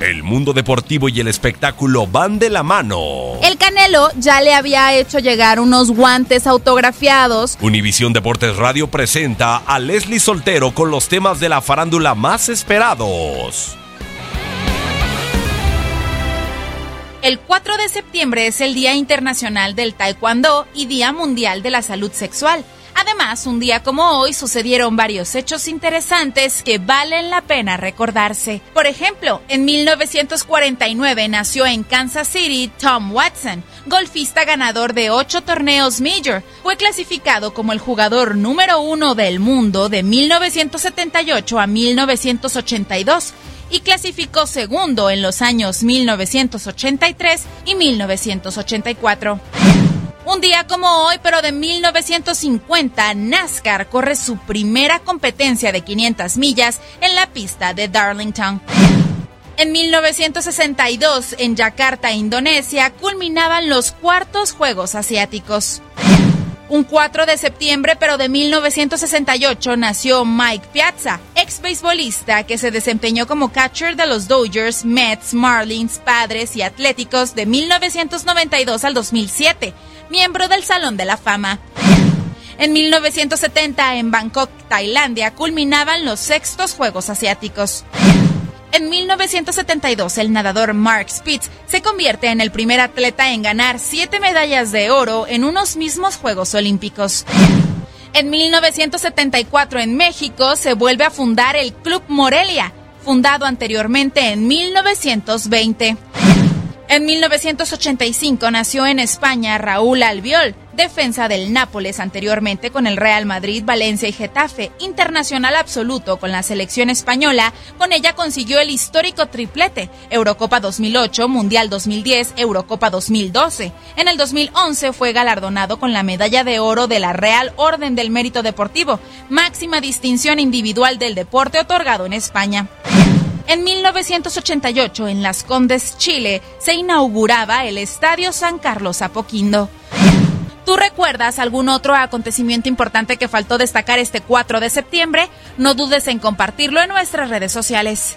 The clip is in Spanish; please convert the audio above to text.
El mundo deportivo y el espectáculo van de la mano. El Canelo ya le había hecho llegar unos guantes autografiados. Univisión Deportes Radio presenta a Leslie Soltero con los temas de la farándula más esperados. El 4 de septiembre es el Día Internacional del Taekwondo y Día Mundial de la Salud Sexual. Además, un día como hoy sucedieron varios hechos interesantes que valen la pena recordarse. Por ejemplo, en 1949 nació en Kansas City Tom Watson, golfista ganador de ocho torneos Major. Fue clasificado como el jugador número uno del mundo de 1978 a 1982 y clasificó segundo en los años 1983 y 1984. Un día como hoy, pero de 1950, NASCAR corre su primera competencia de 500 millas en la pista de Darlington. En 1962, en Yakarta, Indonesia, culminaban los cuartos Juegos Asiáticos. Un 4 de septiembre, pero de 1968, nació Mike Piazza, ex beisbolista que se desempeñó como catcher de los Dodgers, Mets, Marlins, Padres y Atléticos de 1992 al 2007, miembro del Salón de la Fama. En 1970, en Bangkok, Tailandia, culminaban los sextos Juegos Asiáticos. En 1972, el nadador Mark Spitz se convierte en el primer atleta en ganar siete medallas de oro en unos mismos Juegos Olímpicos. En 1974, en México, se vuelve a fundar el Club Morelia, fundado anteriormente en 1920. En 1985 nació en España Raúl Albiol, defensa del Nápoles anteriormente con el Real Madrid, Valencia y Getafe, internacional absoluto con la selección española, con ella consiguió el histórico triplete, Eurocopa 2008, Mundial 2010, Eurocopa 2012. En el 2011 fue galardonado con la medalla de oro de la Real Orden del Mérito Deportivo, máxima distinción individual del deporte otorgado en España. En 1988, en Las Condes, Chile, se inauguraba el Estadio San Carlos Apoquindo. ¿Tú recuerdas algún otro acontecimiento importante que faltó destacar este 4 de septiembre? No dudes en compartirlo en nuestras redes sociales.